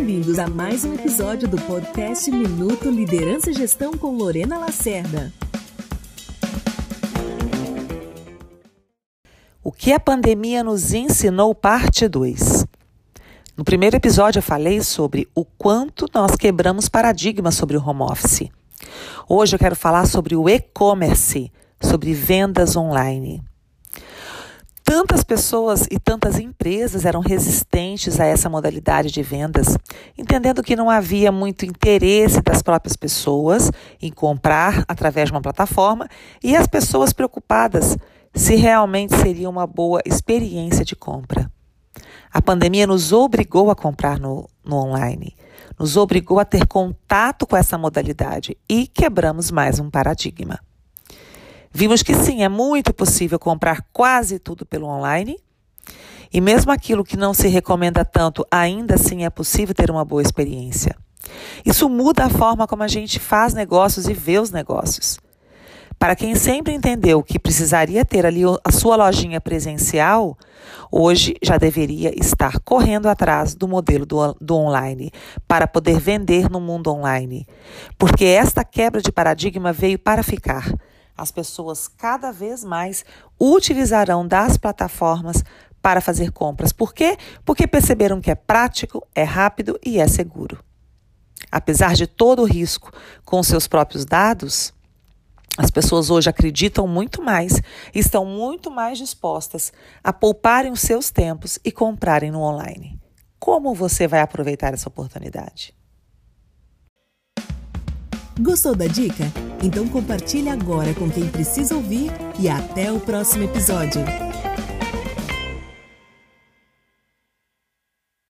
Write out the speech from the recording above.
Bem-vindos a mais um episódio do podcast Minuto Liderança e Gestão com Lorena Lacerda. O que a pandemia nos ensinou, parte 2. No primeiro episódio, eu falei sobre o quanto nós quebramos paradigmas sobre o home office. Hoje eu quero falar sobre o e-commerce, sobre vendas online. Tantas pessoas e tantas empresas eram resistentes a essa modalidade de vendas, entendendo que não havia muito interesse das próprias pessoas em comprar através de uma plataforma e as pessoas preocupadas se realmente seria uma boa experiência de compra. A pandemia nos obrigou a comprar no, no online, nos obrigou a ter contato com essa modalidade e quebramos mais um paradigma. Vimos que sim, é muito possível comprar quase tudo pelo online. E mesmo aquilo que não se recomenda tanto, ainda assim é possível ter uma boa experiência. Isso muda a forma como a gente faz negócios e vê os negócios. Para quem sempre entendeu que precisaria ter ali a sua lojinha presencial, hoje já deveria estar correndo atrás do modelo do, do online para poder vender no mundo online. Porque esta quebra de paradigma veio para ficar. As pessoas cada vez mais utilizarão das plataformas para fazer compras. Por quê? Porque perceberam que é prático, é rápido e é seguro. Apesar de todo o risco com seus próprios dados, as pessoas hoje acreditam muito mais, estão muito mais dispostas a pouparem os seus tempos e comprarem no online. Como você vai aproveitar essa oportunidade? Gostou da dica? Então compartilhe agora com quem precisa ouvir e até o próximo episódio.